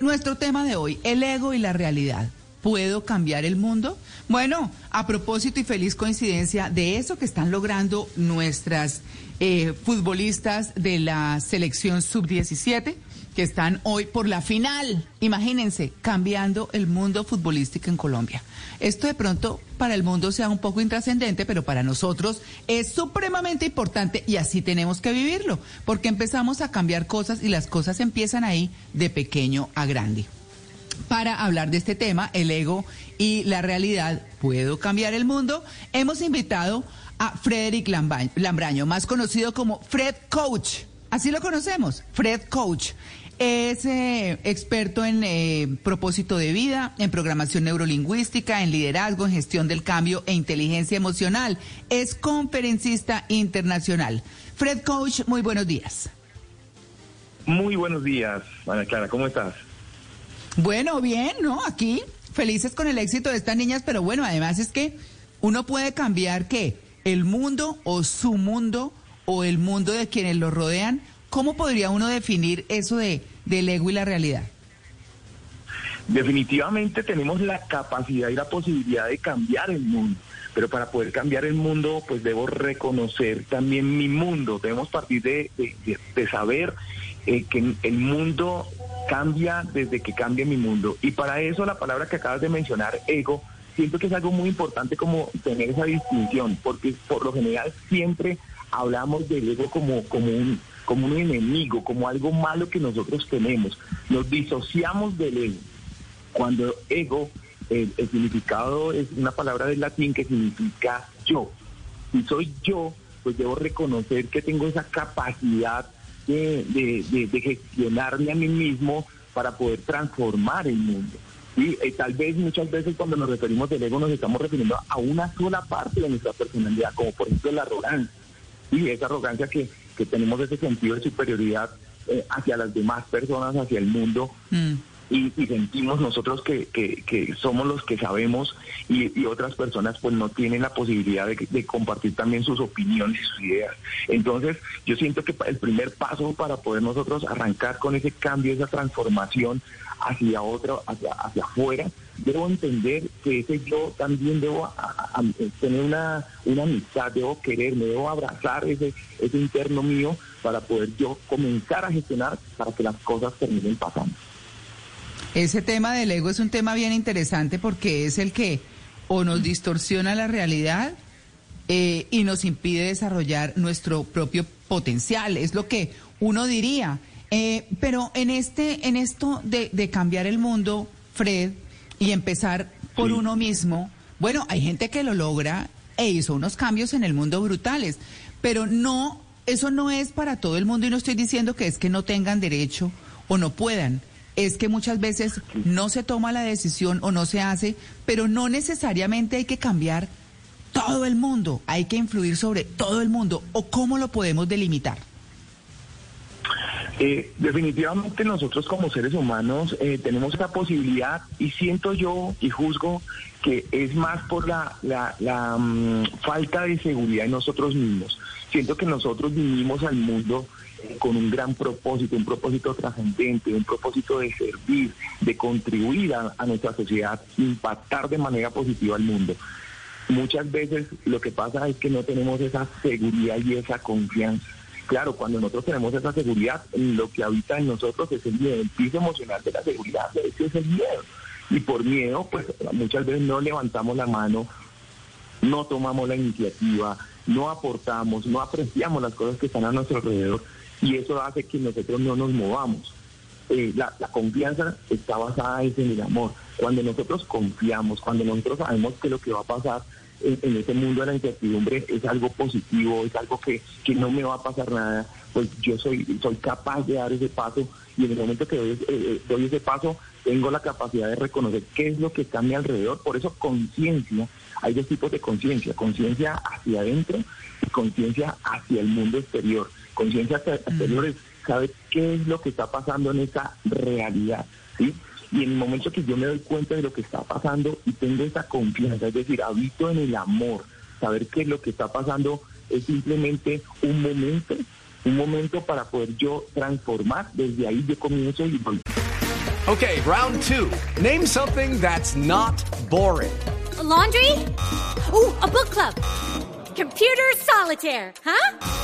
Nuestro tema de hoy, el ego y la realidad. ¿Puedo cambiar el mundo? Bueno, a propósito y feliz coincidencia de eso que están logrando nuestras eh, futbolistas de la selección sub-17, que están hoy por la final, imagínense, cambiando el mundo futbolístico en Colombia. Esto de pronto para el mundo sea un poco intrascendente, pero para nosotros es supremamente importante y así tenemos que vivirlo, porque empezamos a cambiar cosas y las cosas empiezan ahí de pequeño a grande para hablar de este tema, el ego y la realidad, ¿puedo cambiar el mundo? Hemos invitado a Frederick Lambraño, más conocido como Fred Coach. Así lo conocemos, Fred Coach. Es eh, experto en eh, propósito de vida, en programación neurolingüística, en liderazgo, en gestión del cambio e inteligencia emocional. Es conferencista internacional. Fred Coach, muy buenos días. Muy buenos días, Ana Clara, ¿cómo estás? Bueno, bien, ¿no? Aquí felices con el éxito de estas niñas, pero bueno, además es que uno puede cambiar qué, el mundo o su mundo o el mundo de quienes lo rodean. ¿Cómo podría uno definir eso de del ego y la realidad? Definitivamente tenemos la capacidad y la posibilidad de cambiar el mundo, pero para poder cambiar el mundo, pues debo reconocer también mi mundo. Debemos partir de, de, saber eh, que el mundo cambia desde que cambia mi mundo. Y para eso la palabra que acabas de mencionar, ego, siento que es algo muy importante como tener esa distinción, porque por lo general siempre hablamos del ego como, como, un, como un enemigo, como algo malo que nosotros tenemos. Nos disociamos del ego. Cuando ego, el, el significado es una palabra del latín que significa yo. Si soy yo, pues debo reconocer que tengo esa capacidad de, de, de, gestionarme a mí mismo para poder transformar el mundo. Y eh, tal vez muchas veces cuando nos referimos al ego nos estamos refiriendo a una sola parte de nuestra personalidad, como por ejemplo la arrogancia. Y esa arrogancia que, que tenemos ese sentido de superioridad eh, hacia las demás personas, hacia el mundo. Mm y, sentimos nosotros que, que, somos los que sabemos y, otras personas pues no tienen la posibilidad de, compartir también sus opiniones y sus ideas. Entonces yo siento que el primer paso para poder nosotros arrancar con ese cambio, esa transformación hacia otro, hacia, hacia afuera, debo entender que ese yo también debo tener una, una amistad, debo quererme, debo abrazar ese, ese interno mío para poder yo comenzar a gestionar para que las cosas terminen pasando. Ese tema del ego es un tema bien interesante porque es el que o nos distorsiona la realidad eh, y nos impide desarrollar nuestro propio potencial. Es lo que uno diría. Eh, pero en este, en esto de, de, cambiar el mundo, Fred, y empezar por uno mismo, bueno, hay gente que lo logra e hizo unos cambios en el mundo brutales, pero no, eso no es para todo el mundo y no estoy diciendo que es que no tengan derecho o no puedan. Es que muchas veces no se toma la decisión o no se hace, pero no necesariamente hay que cambiar todo el mundo, hay que influir sobre todo el mundo, o cómo lo podemos delimitar. Eh, definitivamente nosotros como seres humanos eh, tenemos esa posibilidad y siento yo y juzgo que es más por la, la, mm, falta de seguridad en nosotros mismos. Siento que nosotros vivimos al mundo con un gran propósito, un propósito trascendente, un propósito de servir, de contribuir a, nuestra sociedad, impactar de manera positiva al mundo. Muchas veces lo que pasa es que no tenemos esa seguridad y esa confianza. Claro, cuando nosotros tenemos esa seguridad, lo que habita en nosotros es el miedo, el piso emocional de la seguridad, ese es el miedo. Y por miedo, pues muchas veces no levantamos la mano, no tomamos la iniciativa, no aportamos, no apreciamos las cosas que están a nuestro alrededor y eso hace que nosotros no nos movamos. Eh, la, confianza está basada en el amor. Cuando nosotros confiamos, cuando nosotros sabemos que lo que va a pasar en, en ese mundo de la incertidumbre es algo positivo, es algo que, que no me va a pasar nada, pues yo soy, soy capaz de dar ese paso y en el momento que doy, eh, eh, doy ese paso tengo la capacidad de reconocer qué es lo que está a mi alrededor. Por eso conciencia, hay dos tipos de conciencia, conciencia hacia adentro y conciencia hacia el mundo exterior. Conciencia hacia- exterior es saber qué es lo que está pasando en esa realidad, ¿sí? Y en el momento que yo me doy cuenta de lo que está pasando y tengo esa confianza, es decir, habito en el amor, saber que lo que está pasando es simplemente un momento, un momento para poder yo transformar, desde ahí yo comienzo y voy Okay, round two. Name something that's not boring. A laundry? Ooh, a book club. Computer solitaire, huh?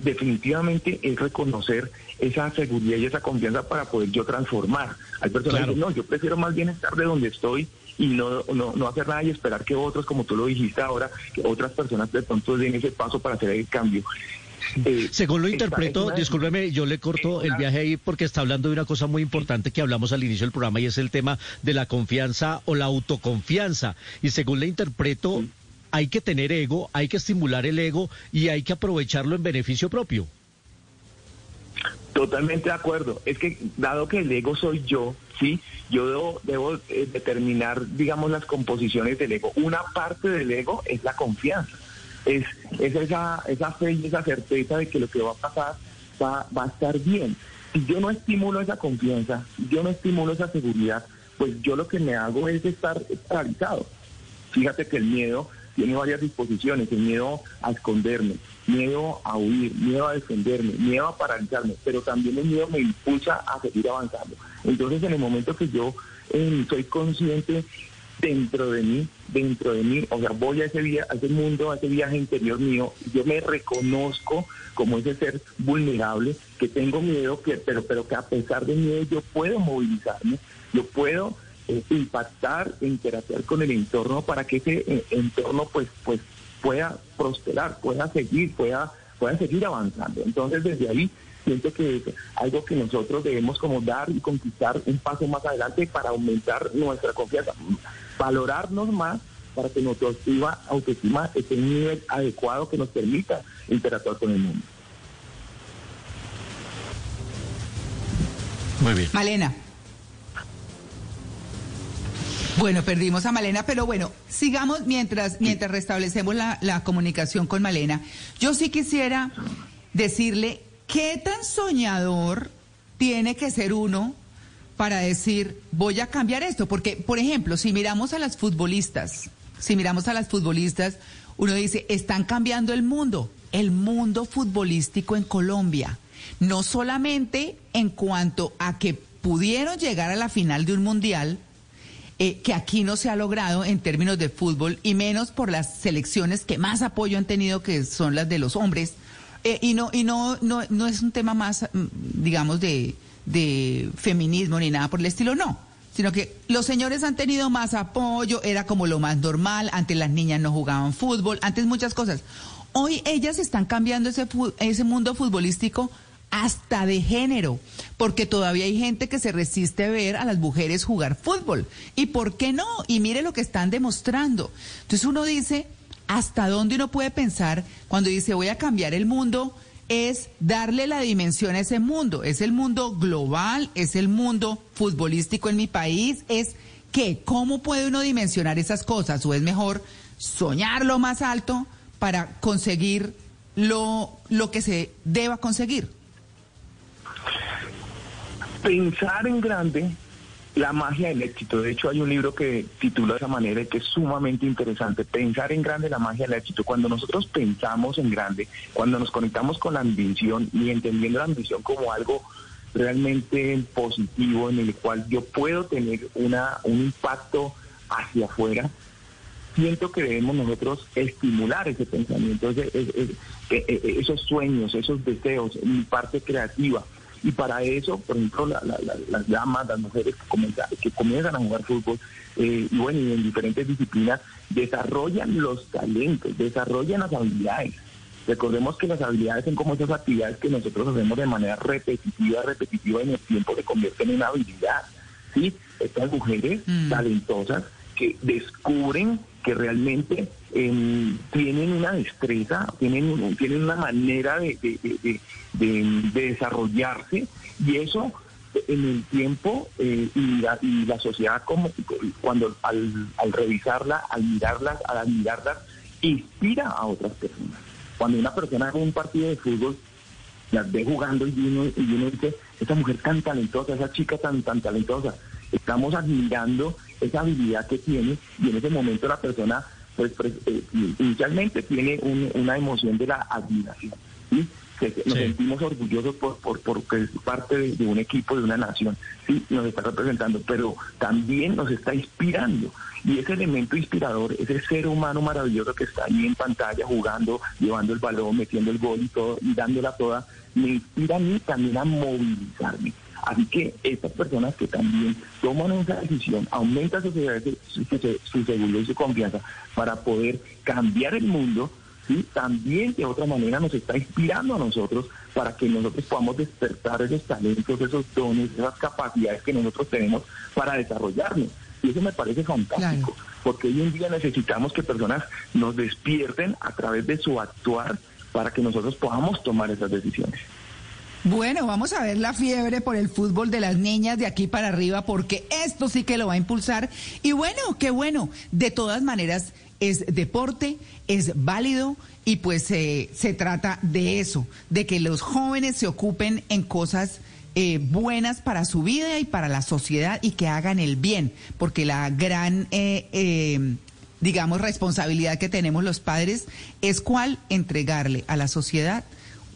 definitivamente es reconocer esa seguridad y esa confianza para poder yo transformar. Hay personas que no, yo prefiero más bien estar de donde estoy y no, no, no hacer nada y esperar que otros, como tú lo dijiste ahora, que otras personas de pronto den ese paso para hacer el cambio. Eh, Según lo interpreto, discúlpeme, yo le corto el viaje ahí porque está hablando de una cosa muy importante que hablamos al inicio del programa y es el tema de la confianza o la autoconfianza. Y según le interpreto, hay que tener ego, hay que estimular el ego y hay que aprovecharlo en beneficio propio. Totalmente de acuerdo. Es que dado que el ego soy yo, sí, yo debo, eh, determinar, digamos, las composiciones del ego. Una parte del ego es la confianza. Es, es esa, esa fe y esa certeza de que lo que va a pasar va, va a estar bien. Si yo no estimulo esa confianza, yo no estimulo esa seguridad, pues yo lo que me hago es estar paralizado. Fíjate que el miedo tiene varias disposiciones, el miedo a esconderme, miedo a huir, miedo a defenderme, miedo a paralizarme, pero también el miedo me impulsa a seguir avanzando. Entonces en el momento que yo eh, soy consciente dentro de mí, dentro de mí, o sea, voy a ese, via- a ese mundo, a ese viaje interior mío, yo me reconozco como ese ser vulnerable, que tengo miedo, que, pero, pero que a pesar de miedo yo puedo movilizarme, yo puedo eh, impactar, interactuar con el entorno para que ese eh, entorno pues, pues pueda prosperar, pueda seguir, pueda, pueda seguir avanzando. Entonces desde ahí siento que es algo que nosotros debemos como dar y conquistar un paso más adelante para aumentar nuestra confianza, valorarnos más para que nuestra autoestima, autoestima esté en un nivel adecuado que nos permita interactuar con el mundo. Muy bien. Malena. Bueno, perdimos a Malena, pero bueno, sigamos mientras, mientras restablecemos la, la comunicación con Malena. Yo sí quisiera decirle qué tan soñador tiene que ser uno para decir, voy a cambiar esto. Porque, por ejemplo, si miramos a las futbolistas, si miramos a las futbolistas, uno dice, están cambiando el mundo, el mundo futbolístico en Colombia. No solamente en cuanto a que pudieron llegar a la final de un mundial, eh, que aquí no se ha logrado en términos de fútbol y menos por las selecciones que más apoyo han tenido que son las de los hombres. Eh, y no y no, no no es un tema más mm, digamos de de feminismo ni nada por el estilo no. Sino que los señores han tenido más apoyo era como lo más normal antes las niñas no jugaban fútbol antes muchas cosas. Hoy ellas están cambiando ese ese mundo futbolístico hasta de género, porque todavía hay gente que se resiste a ver a las mujeres jugar fútbol. ¿Y por qué no? Y mire lo que están demostrando. Entonces uno dice, ¿hasta dónde uno puede pensar cuando dice voy a cambiar el mundo? Es darle la dimensión a ese mundo. Es el mundo global, es el mundo futbolístico en mi país, es que, ¿cómo puede uno dimensionar esas cosas? ¿O es mejor soñar lo más alto para conseguir lo, lo que se deba conseguir? Pensar en grande, la magia del éxito. De hecho, hay un libro que titula de esa manera y que es sumamente interesante. Pensar en grande, la magia del éxito. Cuando nosotros pensamos en grande, cuando nos conectamos con la ambición y entendiendo la ambición como algo realmente positivo en el cual yo puedo tener una, un impacto hacia afuera, siento que debemos nosotros estimular ese pensamiento, ese- ese- eh, eh, esos sueños, esos deseos, mi parte creativa. Y para eso, por ejemplo, las damas, las mujeres que comienzan, que comienzan a jugar fútbol, eh, y bueno, y en diferentes disciplinas, desarrollan los talentos, desarrollan las habilidades. Recordemos que las habilidades son como esas actividades que nosotros hacemos de manera repetitiva, repetitiva, y en el tiempo se convierten en una habilidad. ¿sí? Estas mujeres mm. talentosas que descubren que realmente em, tienen una destreza, tienen, tienen una manera de, desarrollarse y eso en el tiempo eh, y, la, sociedad como cuando al, revisarla, al mirarlas, al admirarlas, inspira a otras personas. Cuando una persona ve un partido de fútbol, las ve jugando y uno, y uno dice, esa mujer tan talentosa, esa chica tan, tan talentosa, estamos admirando esa habilidad que tiene y en ese momento la persona pues, eh, inicialmente tiene una emoción de la admiración. ¿sí? que nos sentimos orgullosos por, por, porque es parte de, un equipo, de una nación, sí, nos está representando, pero también nos está inspirando. Y ese elemento inspirador, ese ser humano maravilloso que está ahí en pantalla jugando, llevando el balón, metiendo el gol y todo, y dándola toda, me inspira a mí también a movilizarme. Así que estas personas que también toman esa decisión, aumentan su, su, su seguridad y su confianza para poder cambiar el mundo, ¿sí? también de otra manera nos está inspirando a nosotros para que nosotros podamos despertar esos talentos, esos dones, esas capacidades que nosotros tenemos para desarrollarnos. Y eso me parece fantástico, porque hoy en día necesitamos que personas nos despierten a través de su actuar para que nosotros podamos tomar esas decisiones. Bueno, vamos a ver la fiebre por el fútbol de las niñas de aquí para arriba, porque esto sí que lo va a impulsar. Y bueno, qué bueno. De todas maneras, es deporte, es válido y pues se trata de eso, de que los jóvenes se ocupen en cosas eh, buenas para su vida y para la sociedad y que hagan el bien, porque la gran, eh, eh, digamos, responsabilidad que tenemos los padres es cuál entregarle a la sociedad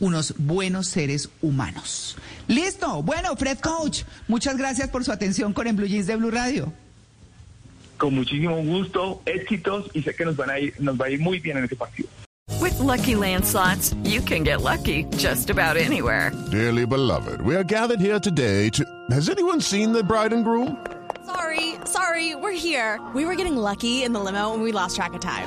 unos buenos seres humanos. Listo. Bueno, Fred Coach, muchas gracias por su atención con En Blue Jeans de Blue Radio. con muchísimo gusto, éxitos y sé que nos, van a ir, nos va a ir muy bien en este partido. With lucky landslots, you can get lucky just about anywhere. Dearly beloved, we are gathered here today to. Has anyone seen the bride and groom? Sorry, sorry, we're here. We were getting lucky in the limo and we lost track of time.